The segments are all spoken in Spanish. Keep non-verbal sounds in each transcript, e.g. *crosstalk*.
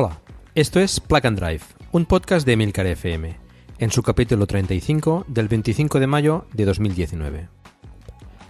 Hola, esto es Plug and Drive, un podcast de Emilcar FM, en su capítulo 35 del 25 de mayo de 2019.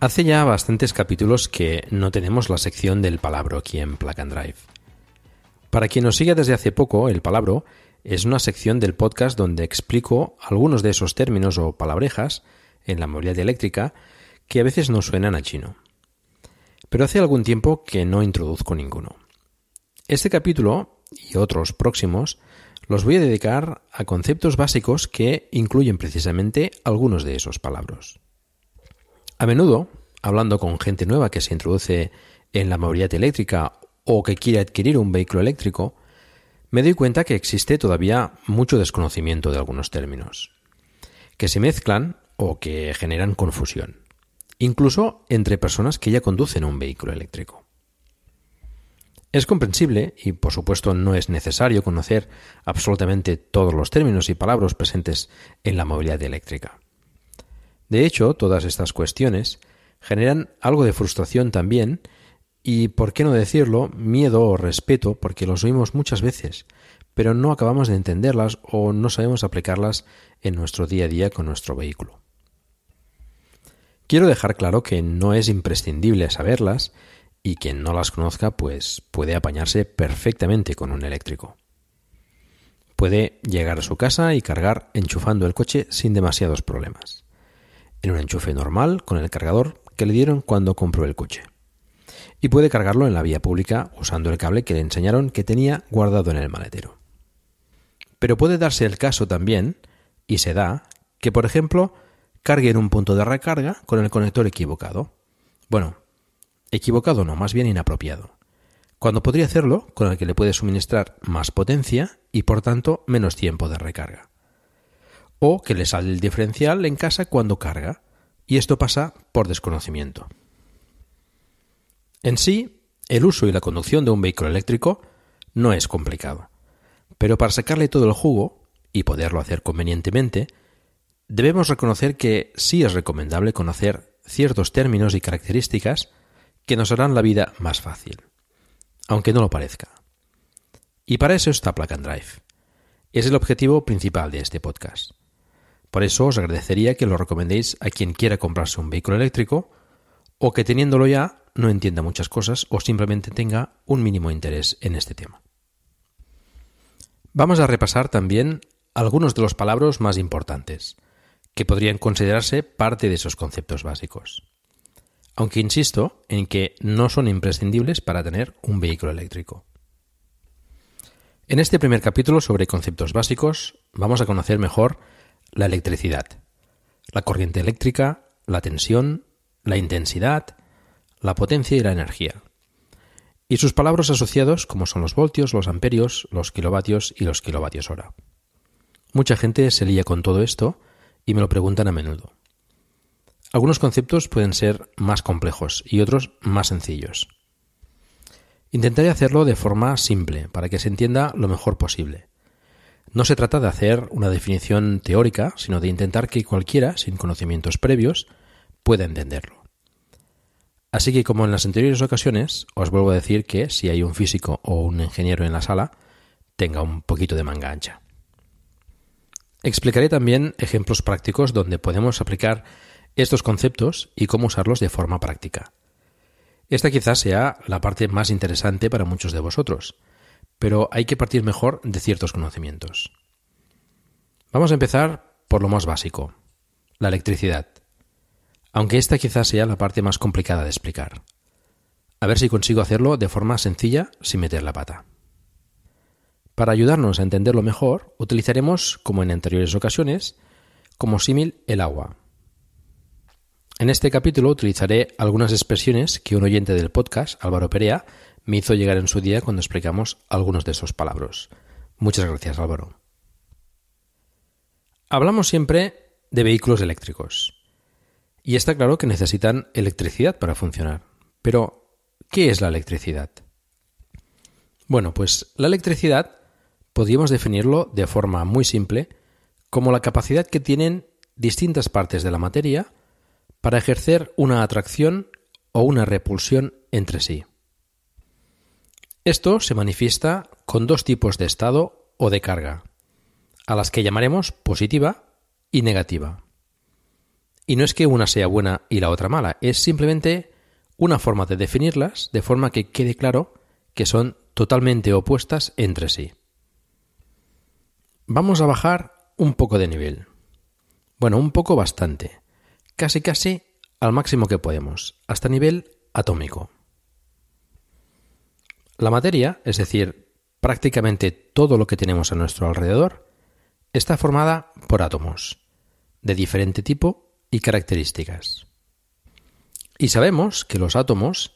Hace ya bastantes capítulos que no tenemos la sección del palabro aquí en Plug and Drive. Para quien nos sigue desde hace poco, el palabro es una sección del podcast donde explico algunos de esos términos o palabrejas en la movilidad eléctrica que a veces no suenan a chino. Pero hace algún tiempo que no introduzco ninguno. Este capítulo y otros próximos los voy a dedicar a conceptos básicos que incluyen precisamente algunos de esos palabras. A menudo, hablando con gente nueva que se introduce en la movilidad eléctrica o que quiere adquirir un vehículo eléctrico, me doy cuenta que existe todavía mucho desconocimiento de algunos términos, que se mezclan o que generan confusión incluso entre personas que ya conducen un vehículo eléctrico. Es comprensible y por supuesto no es necesario conocer absolutamente todos los términos y palabras presentes en la movilidad eléctrica. De hecho, todas estas cuestiones generan algo de frustración también y, por qué no decirlo, miedo o respeto porque los oímos muchas veces, pero no acabamos de entenderlas o no sabemos aplicarlas en nuestro día a día con nuestro vehículo. Quiero dejar claro que no es imprescindible saberlas y quien no las conozca pues puede apañarse perfectamente con un eléctrico. Puede llegar a su casa y cargar enchufando el coche sin demasiados problemas. En un enchufe normal con el cargador que le dieron cuando compró el coche. Y puede cargarlo en la vía pública usando el cable que le enseñaron que tenía guardado en el maletero. Pero puede darse el caso también, y se da, que por ejemplo cargue en un punto de recarga con el conector equivocado. Bueno, equivocado no, más bien inapropiado. Cuando podría hacerlo con el que le puede suministrar más potencia y por tanto menos tiempo de recarga. O que le sale el diferencial en casa cuando carga, y esto pasa por desconocimiento. En sí, el uso y la conducción de un vehículo eléctrico no es complicado, pero para sacarle todo el jugo y poderlo hacer convenientemente, debemos reconocer que sí es recomendable conocer ciertos términos y características que nos harán la vida más fácil, aunque no lo parezca. Y para eso está Plug Drive. Es el objetivo principal de este podcast. Por eso os agradecería que lo recomendéis a quien quiera comprarse un vehículo eléctrico o que teniéndolo ya no entienda muchas cosas o simplemente tenga un mínimo interés en este tema. Vamos a repasar también algunos de los palabras más importantes, que podrían considerarse parte de esos conceptos básicos. Aunque insisto en que no son imprescindibles para tener un vehículo eléctrico. En este primer capítulo sobre conceptos básicos vamos a conocer mejor la electricidad, la corriente eléctrica, la tensión, la intensidad, la potencia y la energía, y sus palabras asociados como son los voltios, los amperios, los kilovatios y los kilovatios hora. Mucha gente se lía con todo esto y me lo preguntan a menudo. Algunos conceptos pueden ser más complejos y otros más sencillos. Intentaré hacerlo de forma simple para que se entienda lo mejor posible. No se trata de hacer una definición teórica, sino de intentar que cualquiera, sin conocimientos previos, pueda entenderlo. Así que como en las anteriores ocasiones, os vuelvo a decir que si hay un físico o un ingeniero en la sala, tenga un poquito de manga ancha. Explicaré también ejemplos prácticos donde podemos aplicar estos conceptos y cómo usarlos de forma práctica. Esta quizás sea la parte más interesante para muchos de vosotros, pero hay que partir mejor de ciertos conocimientos. Vamos a empezar por lo más básico, la electricidad, aunque esta quizás sea la parte más complicada de explicar. A ver si consigo hacerlo de forma sencilla sin meter la pata. Para ayudarnos a entenderlo mejor, utilizaremos, como en anteriores ocasiones, como símil el agua. En este capítulo utilizaré algunas expresiones que un oyente del podcast, Álvaro Perea, me hizo llegar en su día cuando explicamos algunos de esos palabras. Muchas gracias, Álvaro. Hablamos siempre de vehículos eléctricos. Y está claro que necesitan electricidad para funcionar. Pero, ¿qué es la electricidad? Bueno, pues la electricidad podríamos definirlo de forma muy simple como la capacidad que tienen distintas partes de la materia para ejercer una atracción o una repulsión entre sí. Esto se manifiesta con dos tipos de estado o de carga, a las que llamaremos positiva y negativa. Y no es que una sea buena y la otra mala, es simplemente una forma de definirlas de forma que quede claro que son totalmente opuestas entre sí. Vamos a bajar un poco de nivel. Bueno, un poco bastante. Casi casi al máximo que podemos, hasta nivel atómico. La materia, es decir, prácticamente todo lo que tenemos a nuestro alrededor, está formada por átomos, de diferente tipo y características. Y sabemos que los átomos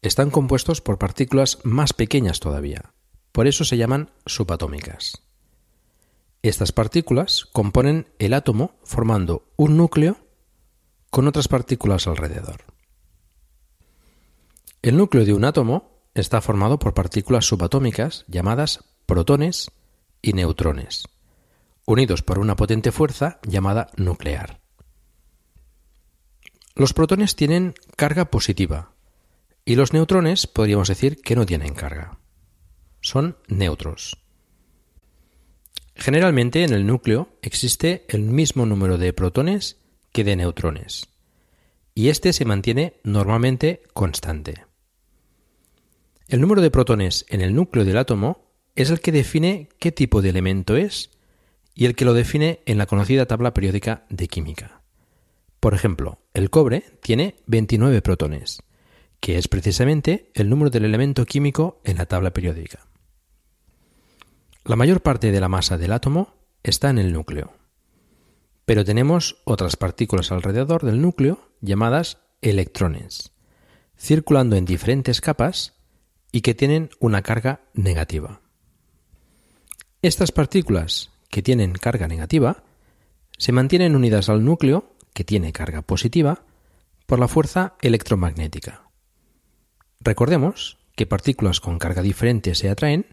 están compuestos por partículas más pequeñas todavía, por eso se llaman subatómicas. Estas partículas componen el átomo formando un núcleo con otras partículas alrededor. El núcleo de un átomo está formado por partículas subatómicas llamadas protones y neutrones, unidos por una potente fuerza llamada nuclear. Los protones tienen carga positiva y los neutrones podríamos decir que no tienen carga. Son neutros. Generalmente en el núcleo existe el mismo número de protones que de neutrones, y este se mantiene normalmente constante. El número de protones en el núcleo del átomo es el que define qué tipo de elemento es y el que lo define en la conocida tabla periódica de química. Por ejemplo, el cobre tiene 29 protones, que es precisamente el número del elemento químico en la tabla periódica. La mayor parte de la masa del átomo está en el núcleo, pero tenemos otras partículas alrededor del núcleo llamadas electrones, circulando en diferentes capas y que tienen una carga negativa. Estas partículas que tienen carga negativa se mantienen unidas al núcleo, que tiene carga positiva, por la fuerza electromagnética. Recordemos que partículas con carga diferente se atraen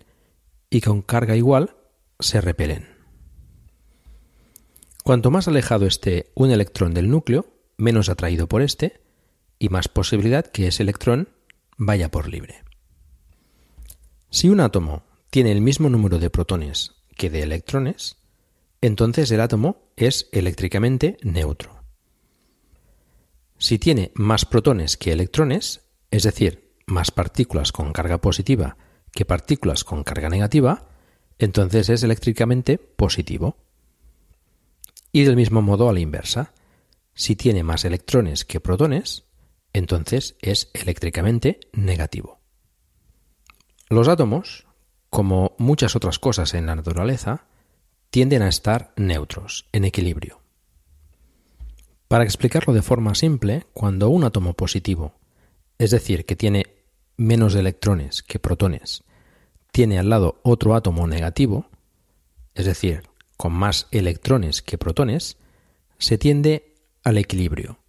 y con carga igual se repelen. Cuanto más alejado esté un electrón del núcleo, menos atraído por éste, y más posibilidad que ese electrón vaya por libre. Si un átomo tiene el mismo número de protones que de electrones, entonces el átomo es eléctricamente neutro. Si tiene más protones que electrones, es decir, más partículas con carga positiva que partículas con carga negativa, entonces es eléctricamente positivo. Y del mismo modo a la inversa, si tiene más electrones que protones, entonces es eléctricamente negativo. Los átomos, como muchas otras cosas en la naturaleza, tienden a estar neutros, en equilibrio. Para explicarlo de forma simple, cuando un átomo positivo, es decir, que tiene menos electrones que protones, tiene al lado otro átomo negativo, es decir, con más electrones que protones, se tiende al equilibrio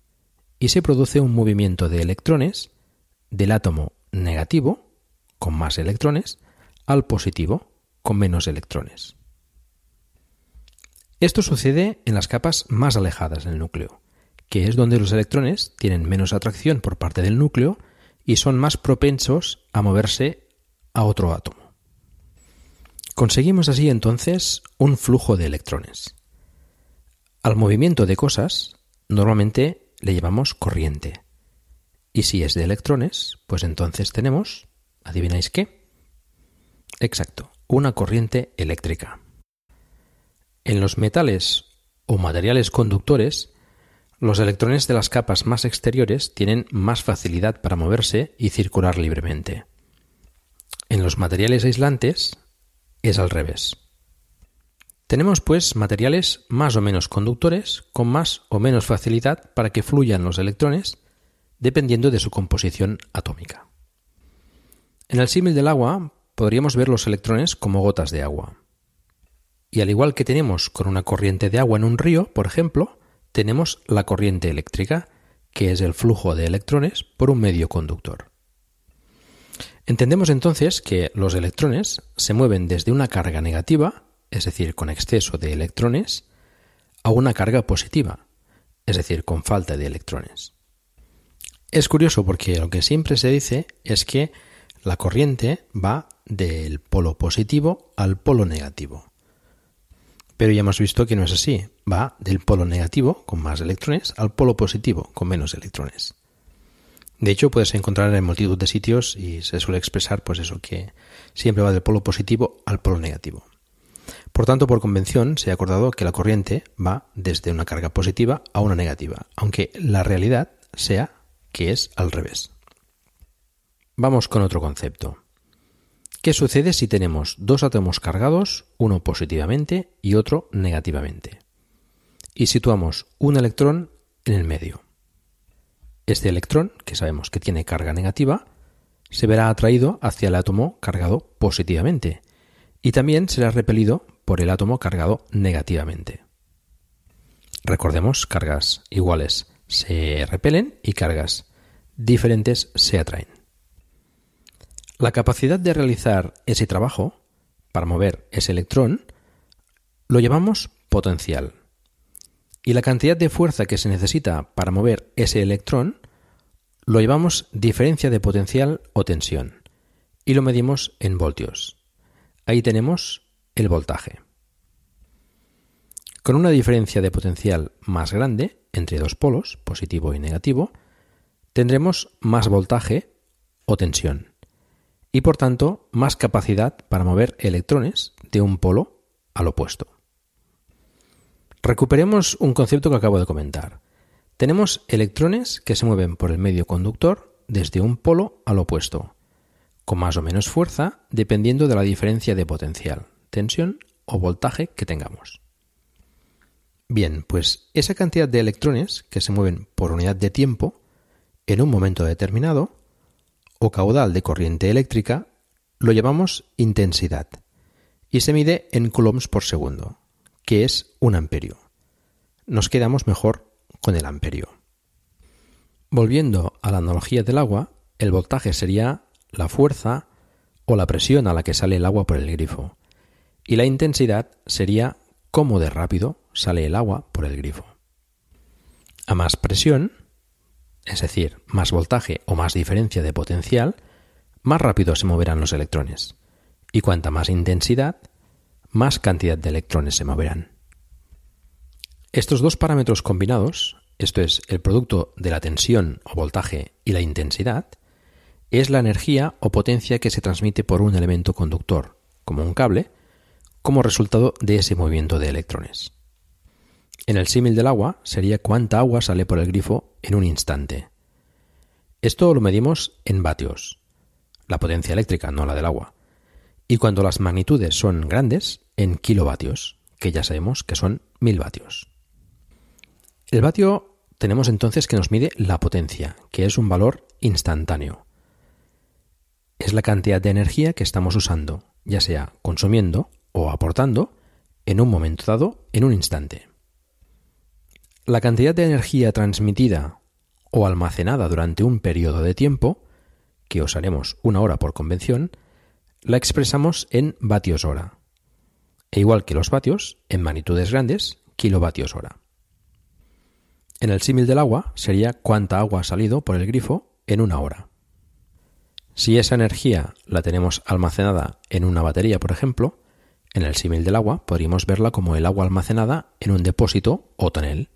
y se produce un movimiento de electrones del átomo negativo, con más electrones, al positivo, con menos electrones. Esto sucede en las capas más alejadas del núcleo, que es donde los electrones tienen menos atracción por parte del núcleo y son más propensos a moverse a otro átomo. Conseguimos así entonces un flujo de electrones. Al movimiento de cosas normalmente le llevamos corriente. Y si es de electrones, pues entonces tenemos, ¿adivináis qué? Exacto, una corriente eléctrica. En los metales o materiales conductores, los electrones de las capas más exteriores tienen más facilidad para moverse y circular libremente. En los materiales aislantes es al revés. Tenemos pues materiales más o menos conductores con más o menos facilidad para que fluyan los electrones dependiendo de su composición atómica. En el símil del agua podríamos ver los electrones como gotas de agua. Y al igual que tenemos con una corriente de agua en un río, por ejemplo, tenemos la corriente eléctrica, que es el flujo de electrones por un medio conductor. Entendemos entonces que los electrones se mueven desde una carga negativa, es decir, con exceso de electrones, a una carga positiva, es decir, con falta de electrones. Es curioso porque lo que siempre se dice es que la corriente va del polo positivo al polo negativo. Pero ya hemos visto que no es así, va del polo negativo, con más electrones, al polo positivo, con menos electrones. De hecho, puedes encontrar en multitud de sitios y se suele expresar pues eso, que siempre va del polo positivo al polo negativo. Por tanto, por convención se ha acordado que la corriente va desde una carga positiva a una negativa, aunque la realidad sea que es al revés. Vamos con otro concepto. ¿Qué sucede si tenemos dos átomos cargados, uno positivamente y otro negativamente? Y situamos un electrón en el medio. Este electrón, que sabemos que tiene carga negativa, se verá atraído hacia el átomo cargado positivamente y también será repelido por el átomo cargado negativamente. Recordemos, cargas iguales se repelen y cargas diferentes se atraen. La capacidad de realizar ese trabajo, para mover ese electrón, lo llamamos potencial. Y la cantidad de fuerza que se necesita para mover ese electrón lo llamamos diferencia de potencial o tensión y lo medimos en voltios. Ahí tenemos el voltaje. Con una diferencia de potencial más grande entre dos polos, positivo y negativo, tendremos más voltaje o tensión y por tanto más capacidad para mover electrones de un polo al opuesto. Recuperemos un concepto que acabo de comentar. Tenemos electrones que se mueven por el medio conductor desde un polo al opuesto, con más o menos fuerza dependiendo de la diferencia de potencial, tensión o voltaje que tengamos. Bien, pues esa cantidad de electrones que se mueven por unidad de tiempo en un momento determinado o caudal de corriente eléctrica lo llamamos intensidad y se mide en coulombs por segundo, que es un amperio. Nos quedamos mejor con el amperio. Volviendo a la analogía del agua, el voltaje sería la fuerza o la presión a la que sale el agua por el grifo, y la intensidad sería cómo de rápido sale el agua por el grifo. A más presión, es decir, más voltaje o más diferencia de potencial, más rápido se moverán los electrones, y cuanta más intensidad, más cantidad de electrones se moverán. Estos dos parámetros combinados, esto es, el producto de la tensión o voltaje y la intensidad, es la energía o potencia que se transmite por un elemento conductor, como un cable, como resultado de ese movimiento de electrones. En el símil del agua sería cuánta agua sale por el grifo en un instante. Esto lo medimos en vatios, la potencia eléctrica, no la del agua. Y cuando las magnitudes son grandes, en kilovatios, que ya sabemos que son mil vatios. El vatio tenemos entonces que nos mide la potencia, que es un valor instantáneo. Es la cantidad de energía que estamos usando, ya sea consumiendo o aportando, en un momento dado, en un instante. La cantidad de energía transmitida o almacenada durante un periodo de tiempo, que usaremos una hora por convención, la expresamos en vatios hora. E igual que los vatios, en magnitudes grandes, kilovatios hora. En el símil del agua sería cuánta agua ha salido por el grifo en una hora. Si esa energía la tenemos almacenada en una batería, por ejemplo, en el símil del agua podríamos verla como el agua almacenada en un depósito o tonel.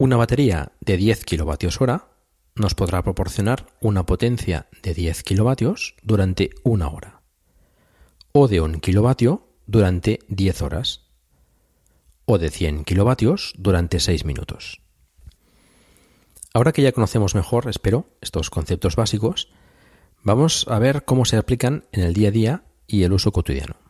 Una batería de 10 kilovatios hora nos podrá proporcionar una potencia de 10 kilovatios durante una hora o de un kilovatio durante 10 horas o de 100 kilovatios durante 6 minutos. Ahora que ya conocemos mejor, espero, estos conceptos básicos, vamos a ver cómo se aplican en el día a día y el uso cotidiano.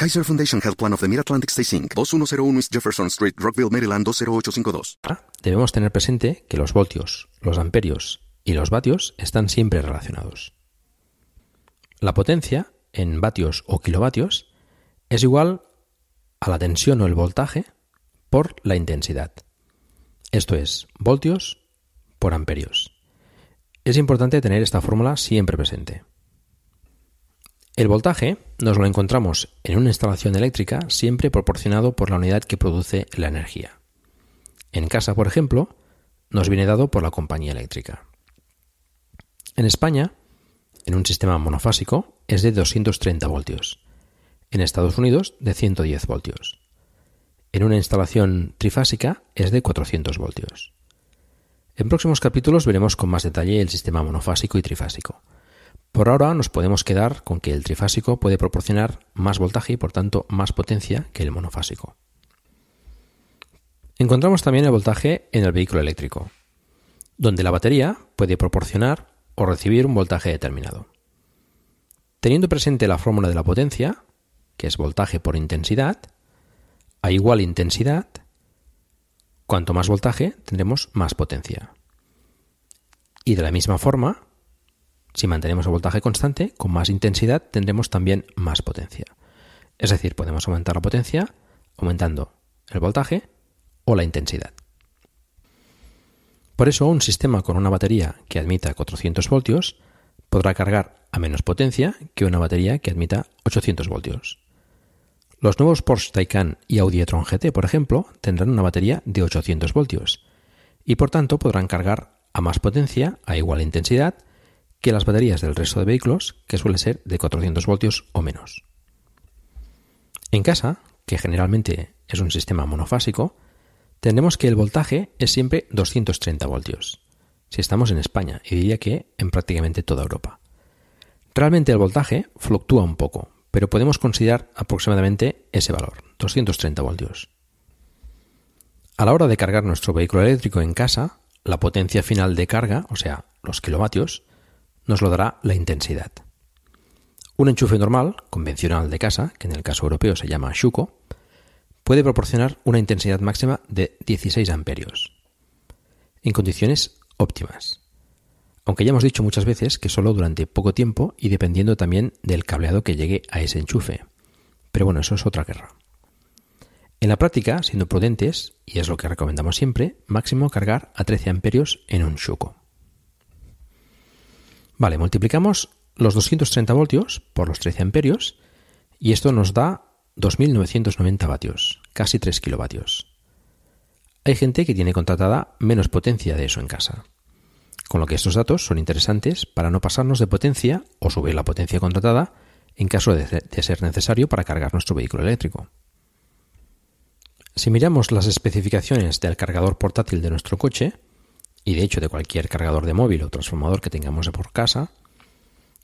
Kaiser Foundation Health Plan of the Mid-Atlantic Stay Inc., 2101 East Jefferson Street, Rockville, Maryland 20852. Debemos tener presente que los voltios, los amperios y los vatios están siempre relacionados. La potencia, en vatios o kilovatios, es igual a la tensión o el voltaje por la intensidad. Esto es, voltios por amperios. Es importante tener esta fórmula siempre presente. El voltaje nos lo encontramos en una instalación eléctrica siempre proporcionado por la unidad que produce la energía. En casa, por ejemplo, nos viene dado por la compañía eléctrica. En España, en un sistema monofásico, es de 230 voltios. En Estados Unidos, de 110 voltios. En una instalación trifásica es de 400 voltios. En próximos capítulos veremos con más detalle el sistema monofásico y trifásico. Por ahora nos podemos quedar con que el trifásico puede proporcionar más voltaje y por tanto más potencia que el monofásico. Encontramos también el voltaje en el vehículo eléctrico, donde la batería puede proporcionar o recibir un voltaje determinado. Teniendo presente la fórmula de la potencia, que es voltaje por intensidad, a igual intensidad, cuanto más voltaje tendremos más potencia. Y de la misma forma, si mantenemos el voltaje constante, con más intensidad tendremos también más potencia. Es decir, podemos aumentar la potencia aumentando el voltaje o la intensidad. Por eso, un sistema con una batería que admita 400 voltios podrá cargar a menos potencia que una batería que admita 800 voltios. Los nuevos Porsche Taycan y Audi e-tron GT, por ejemplo, tendrán una batería de 800 voltios y por tanto podrán cargar a más potencia a igual intensidad que las baterías del resto de vehículos, que suele ser de 400 voltios o menos. En casa, que generalmente es un sistema monofásico, tendremos que el voltaje es siempre 230 voltios, si estamos en España, y diría que en prácticamente toda Europa. Realmente el voltaje fluctúa un poco, pero podemos considerar aproximadamente ese valor, 230 voltios. A la hora de cargar nuestro vehículo eléctrico en casa, la potencia final de carga, o sea, los kilovatios, nos lo dará la intensidad. Un enchufe normal, convencional de casa, que en el caso europeo se llama Shuko, puede proporcionar una intensidad máxima de 16 amperios, en condiciones óptimas aunque ya hemos dicho muchas veces que solo durante poco tiempo y dependiendo también del cableado que llegue a ese enchufe. Pero bueno, eso es otra guerra. En la práctica, siendo prudentes, y es lo que recomendamos siempre, máximo cargar a 13 amperios en un Shuko. Vale, multiplicamos los 230 voltios por los 13 amperios y esto nos da 2.990 vatios, casi 3 kilovatios. Hay gente que tiene contratada menos potencia de eso en casa con lo que estos datos son interesantes para no pasarnos de potencia o subir la potencia contratada en caso de, ser necesario para cargar nuestro vehículo eléctrico. Si miramos las especificaciones del cargador portátil de nuestro coche, y de hecho de cualquier cargador de móvil o transformador que tengamos por casa,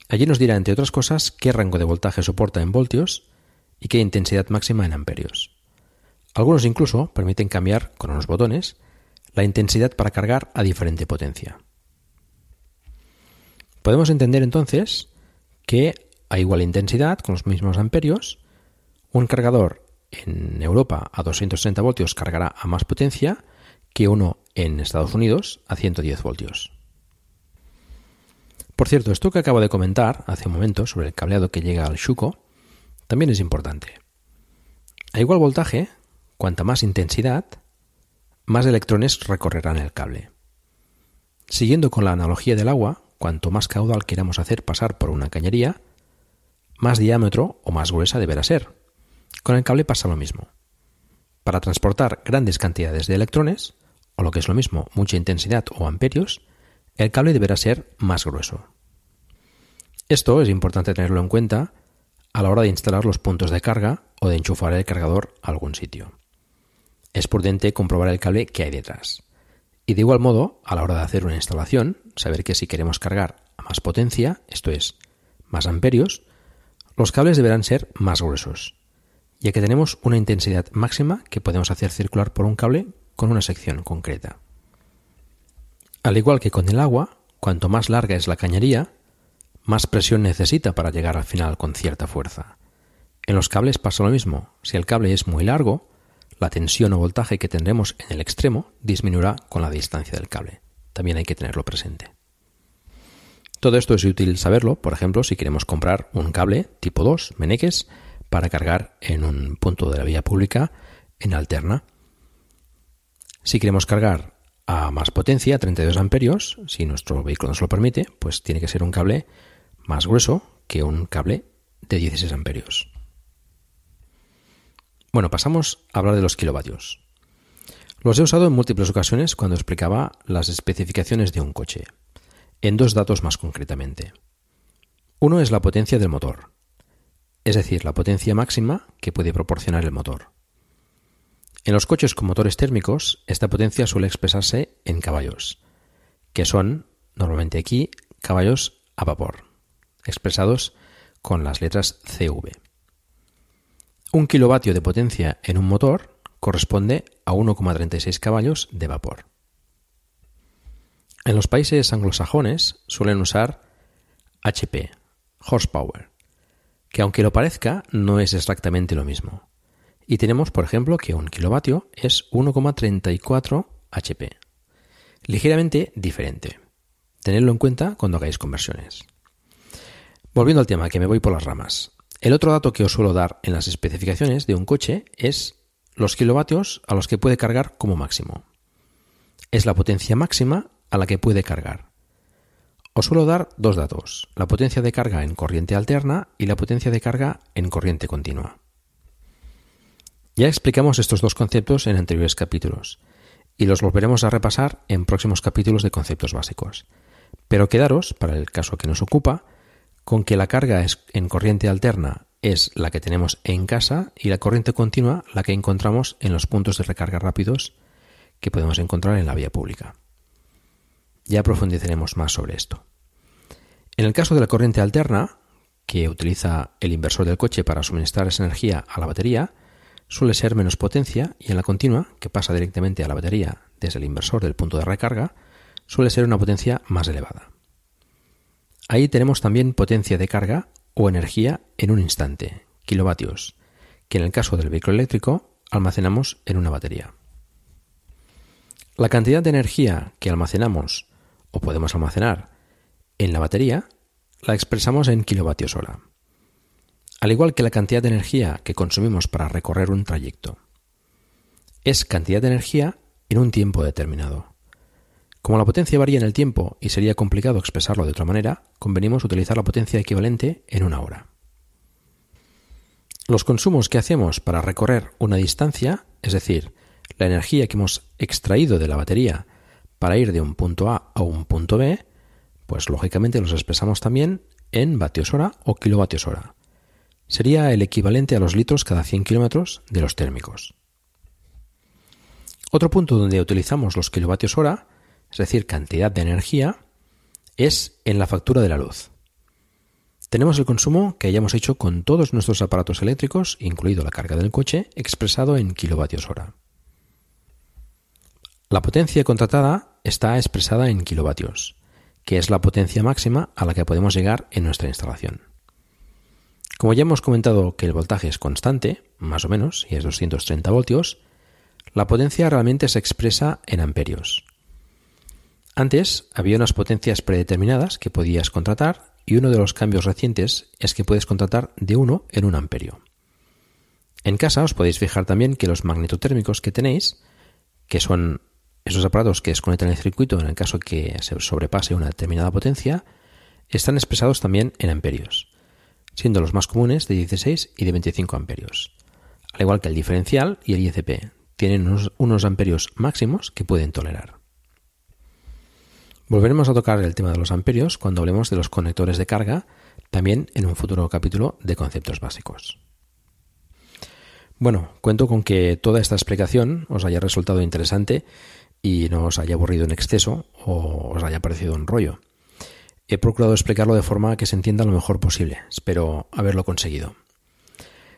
allí nos dirá, entre otras cosas, qué rango de voltaje soporta en voltios y qué intensidad máxima en amperios. Algunos incluso permiten cambiar con unos botones la intensidad para cargar a diferente potencia. Podemos entender entonces que a igual intensidad, con los mismos amperios, un cargador en Europa a 230 voltios cargará a más potencia que uno en Estados Unidos a 110 voltios. Por cierto, esto que acabo de comentar hace un momento sobre el cableado que llega al Shuko también es importante. A igual voltaje, cuanta más intensidad, más electrones recorrerán el cable. Siguiendo con la analogía del agua, cuanto más caudal queramos hacer pasar por una cañería, más diámetro o más gruesa deberá ser. Con el cable pasa lo mismo. Para transportar grandes cantidades de electrones, o lo que es lo mismo, mucha intensidad o amperios, el cable deberá ser más grueso. Esto es importante tenerlo en cuenta a la hora de instalar los puntos de carga o de enchufar el cargador a algún sitio. Es prudente comprobar el cable que hay detrás. Y de igual modo, a la hora de hacer una instalación, saber que si queremos cargar a más potencia, esto es, más amperios, los cables deberán ser más gruesos, ya que tenemos una intensidad máxima que podemos hacer circular por un cable con una sección concreta. Al igual que con el agua, cuanto más larga es la cañería, más presión necesita para llegar al final con cierta fuerza. En los cables pasa lo mismo. Si el cable es muy largo, la tensión o voltaje que tendremos en el extremo disminuirá con la distancia del cable. También hay que tenerlo presente. Todo esto es útil saberlo, por ejemplo, si queremos comprar un cable tipo 2, meneques, para cargar en un punto de la vía pública en alterna. Si queremos cargar a más potencia, 32 amperios, si nuestro vehículo nos lo permite, pues tiene que ser un cable más grueso que un cable de 16 amperios. Bueno, pasamos a hablar de los kilovatios. Los he usado en múltiples ocasiones cuando explicaba las especificaciones de un coche en dos datos más concretamente. Uno es la potencia del motor, es decir, la potencia máxima que puede proporcionar el motor. En los coches con motores térmicos, esta potencia suele expresarse en caballos, que son, normalmente aquí, caballos a vapor, expresados con las letras CV. Un kilovatio de potencia en un motor corresponde a 1,36 caballos de vapor. En los países anglosajones suelen usar HP, horsepower, que aunque lo parezca no es exactamente lo mismo. Y tenemos, por ejemplo, que un kilovatio es 1,34 HP. Ligeramente diferente. Tenedlo en cuenta cuando hagáis conversiones. Volviendo al tema, que me voy por las ramas. El otro dato que os suelo dar en las especificaciones de un coche es los kilovatios a los que puede cargar como máximo. Es la potencia máxima a la que puede cargar. Os suelo dar dos datos, la potencia de carga en corriente alterna y la potencia de carga en corriente continua. Ya explicamos estos dos conceptos en anteriores capítulos y los volveremos a repasar en próximos capítulos de conceptos básicos. Pero quedaros, para el caso que nos ocupa, con que la carga en corriente alterna es la que tenemos en casa y la corriente continua la que encontramos en los puntos de recarga rápidos que podemos encontrar en la vía pública. Ya profundizaremos más sobre esto. En el caso de la corriente alterna, que utiliza el inversor del coche para suministrar esa energía a la batería, suele ser menos potencia y en la continua, que pasa directamente a la batería desde el inversor del punto de recarga, suele ser una potencia más elevada. Ahí tenemos también potencia de carga o energía en un instante, kilovatios, que en el caso del vehículo eléctrico almacenamos en una batería. La cantidad de energía que almacenamos o podemos almacenar en la batería, la expresamos en kilovatios hora. Al igual que la cantidad de energía que consumimos para recorrer un trayecto. Es cantidad de energía en un tiempo determinado. Como la potencia varía en el tiempo y sería complicado expresarlo de otra manera, convenimos utilizar la potencia equivalente en una hora. Los consumos que hacemos para recorrer una distancia, es decir, la energía que hemos extraído de la batería para ir de un punto A a un punto B, pues lógicamente los expresamos también en vatios hora o kilovatios hora. Sería el equivalente a los litros cada 100 kilómetros de los térmicos. Otro punto donde utilizamos los kilovatios hora, es decir, cantidad de energía, es en la factura de la luz. Tenemos el consumo que hayamos hecho con todos nuestros aparatos eléctricos, incluido la carga del coche, expresado en kilovatios hora. La potencia contratada está expresada en kilovatios, que es la potencia máxima a la que podemos llegar en nuestra instalación. Como ya hemos comentado que el voltaje es constante, más o menos, y es 230 voltios, la potencia realmente se expresa en amperios. Antes había unas potencias predeterminadas que podías contratar y uno de los cambios recientes es que puedes contratar de 1 en un amperio. En casa os podéis fijar también que los magnetotérmicos que tenéis, que son esos aparatos que desconectan el circuito en el caso que se sobrepase una determinada potencia, están expresados también en amperios, siendo los más comunes de 16 y de 25 amperios. Al igual que el diferencial y el ICP, tienen unos, unos amperios máximos que pueden tolerar. Volveremos a tocar el tema de los amperios cuando hablemos de los conectores de carga, también en un futuro capítulo de conceptos básicos. Bueno, cuento con que toda esta explicación os haya resultado interesante y no os haya aburrido en exceso o os haya parecido un rollo. He procurado explicarlo de forma que se entienda lo mejor posible. Espero haberlo conseguido.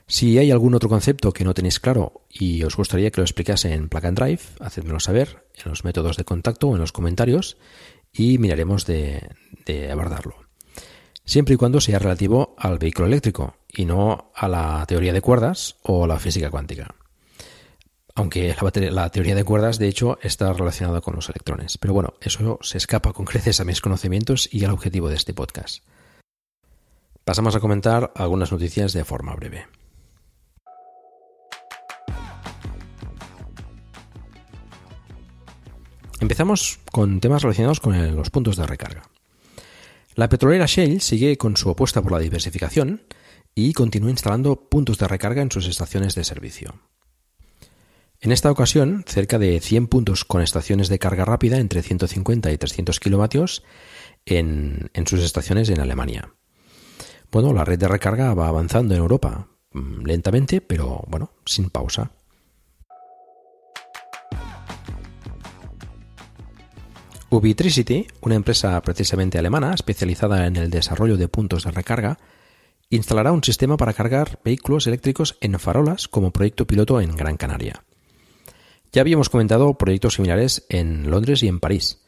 Si hay algún otro concepto que no tenéis claro y os gustaría que lo explicase en Plug and Drive, hacedmelo saber en los métodos de contacto o en los comentarios y miraremos de, abordarlo. Siempre y cuando sea relativo al vehículo eléctrico y no a la teoría de cuerdas o la física cuántica. Aunque la, teoría de cuerdas, de hecho, está relacionada con los electrones. Pero bueno, eso se escapa con *laughs* creces a mis conocimientos y al objetivo de este podcast. Pasamos a comentar algunas noticias de forma breve. Empezamos con temas relacionados con los puntos de recarga. La petrolera Shell sigue con su apuesta por la diversificación y continúa instalando puntos de recarga en sus estaciones de servicio. En esta ocasión, cerca de 100 puntos con estaciones de carga rápida entre 150 y 300 kilovatios en, sus estaciones en Alemania. Bueno, la red de recarga va avanzando en Europa, mm, lentamente, pero bueno, sin pausa. Ubitricity, una empresa precisamente alemana especializada en el desarrollo de puntos de recarga, instalará un sistema para cargar vehículos eléctricos en farolas como proyecto piloto en Gran Canaria. Ya habíamos comentado proyectos similares en Londres y en París.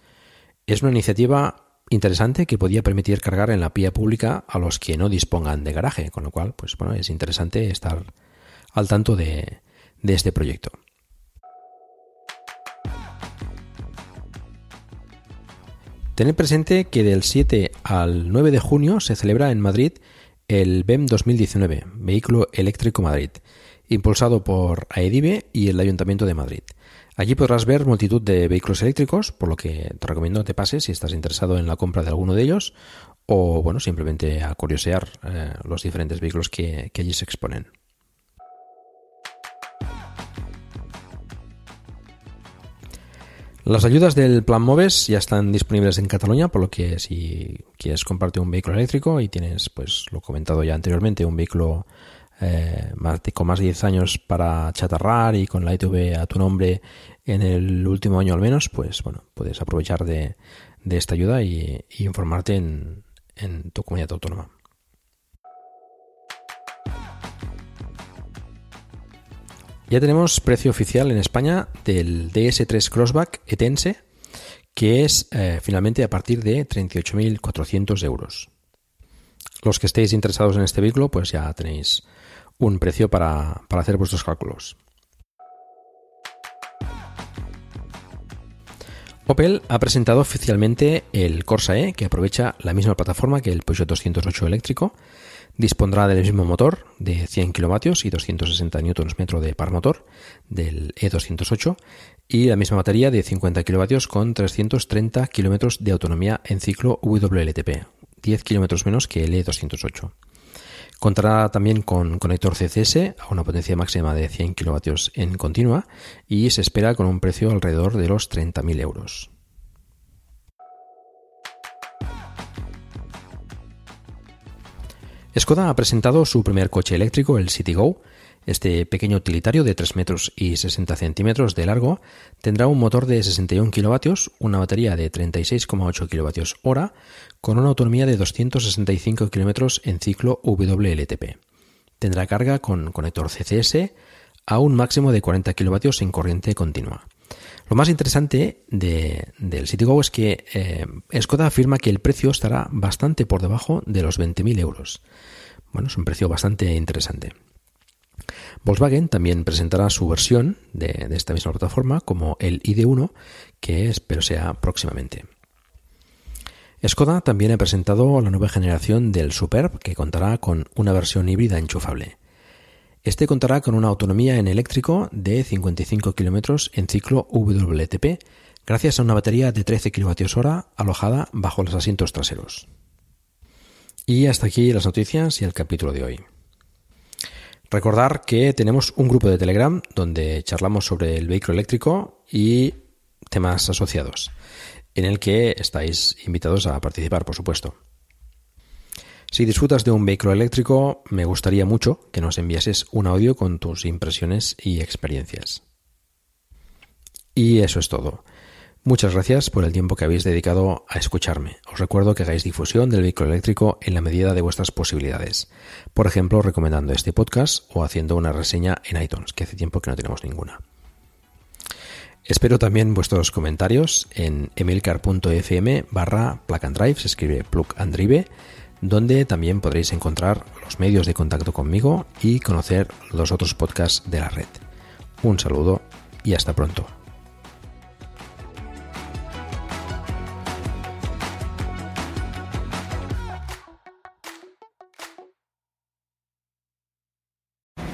Es una iniciativa interesante que podía permitir cargar en la vía pública a los que no dispongan de garaje, con lo cual, pues bueno, es interesante estar al tanto de, de este proyecto. Tened presente que del 7 al 9 de junio se celebra en Madrid el BEM 2019, Vehículo Eléctrico Madrid, impulsado por AEDIVE y el Ayuntamiento de Madrid. Allí podrás ver multitud de vehículos eléctricos, por lo que te recomiendo que te pases si estás interesado en la compra de alguno de ellos o bueno, simplemente a curiosear eh, los diferentes vehículos que allí se exponen. Las ayudas del Plan Moves ya están disponibles en Cataluña, por lo que si quieres compartir un vehículo eléctrico y tienes, pues lo comentado ya anteriormente, un vehículo eh, con más de 10 años para chatarrar y con la ITV a tu nombre en el último año al menos, pues bueno, puedes aprovechar de, esta ayuda y, informarte en tu comunidad autónoma. Ya tenemos precio oficial en España del DS3 Crossback Etense, que es eh, finalmente a partir de 38.400 euros. Los que estéis interesados en este vehículo, pues ya tenéis un precio para, para hacer vuestros cálculos. Opel ha presentado oficialmente el Corsa E, que aprovecha la misma plataforma que el Peugeot 208 eléctrico Dispondrá del mismo motor de 100 kilovatios y 260 Nm de par motor del E208 y la misma batería de 50 kilovatios con 330 km de autonomía en ciclo WLTP, 10 km menos que el E208. Contará también con conector CCS a una potencia máxima de 100 kilovatios en continua y se espera con un precio alrededor de los 30.000 euros. Skoda ha presentado su primer coche eléctrico, el Citigo. Este pequeño utilitario de 3 metros y 60 centímetros de largo tendrá un motor de 61 kilovatios, una batería de 36,8 kilovatios hora, con una autonomía de 265 kilómetros en ciclo WLTP. Tendrá carga con conector CCS a un máximo de 40 kilovatios en corriente continua. Lo más interesante del Citigo es que eh, Skoda afirma que el precio estará bastante por debajo de los 20.000 euros. Bueno, es un precio bastante interesante. Volkswagen también presentará su versión de, esta misma plataforma como el ID1, que espero sea próximamente. Skoda también ha presentado la nueva generación del Superb que contará con una versión híbrida enchufable. Este contará con una autonomía en eléctrico de 55 km en ciclo WLTP gracias a una batería de 13 kWh alojada bajo los asientos traseros. Y hasta aquí las noticias y el capítulo de hoy. Recordar que tenemos un grupo de Telegram donde charlamos sobre el vehículo eléctrico y temas asociados, en el que estáis invitados a participar, por supuesto. Si disfrutas de un vehículo eléctrico, me gustaría mucho que nos enviases un audio con tus impresiones y experiencias. Y eso es todo. Muchas gracias por el tiempo que habéis dedicado a escucharme. Os recuerdo que hagáis difusión del vehículo eléctrico en la medida de vuestras posibilidades. Por ejemplo, recomendando este podcast o haciendo una reseña en iTunes, que hace tiempo que no tenemos ninguna. Espero también vuestros comentarios en emilcar.fm barra plug and drive, se escribe plug and drive, donde también podréis encontrar los medios de contacto conmigo y conocer los otros podcasts de la red. Un saludo y hasta pronto.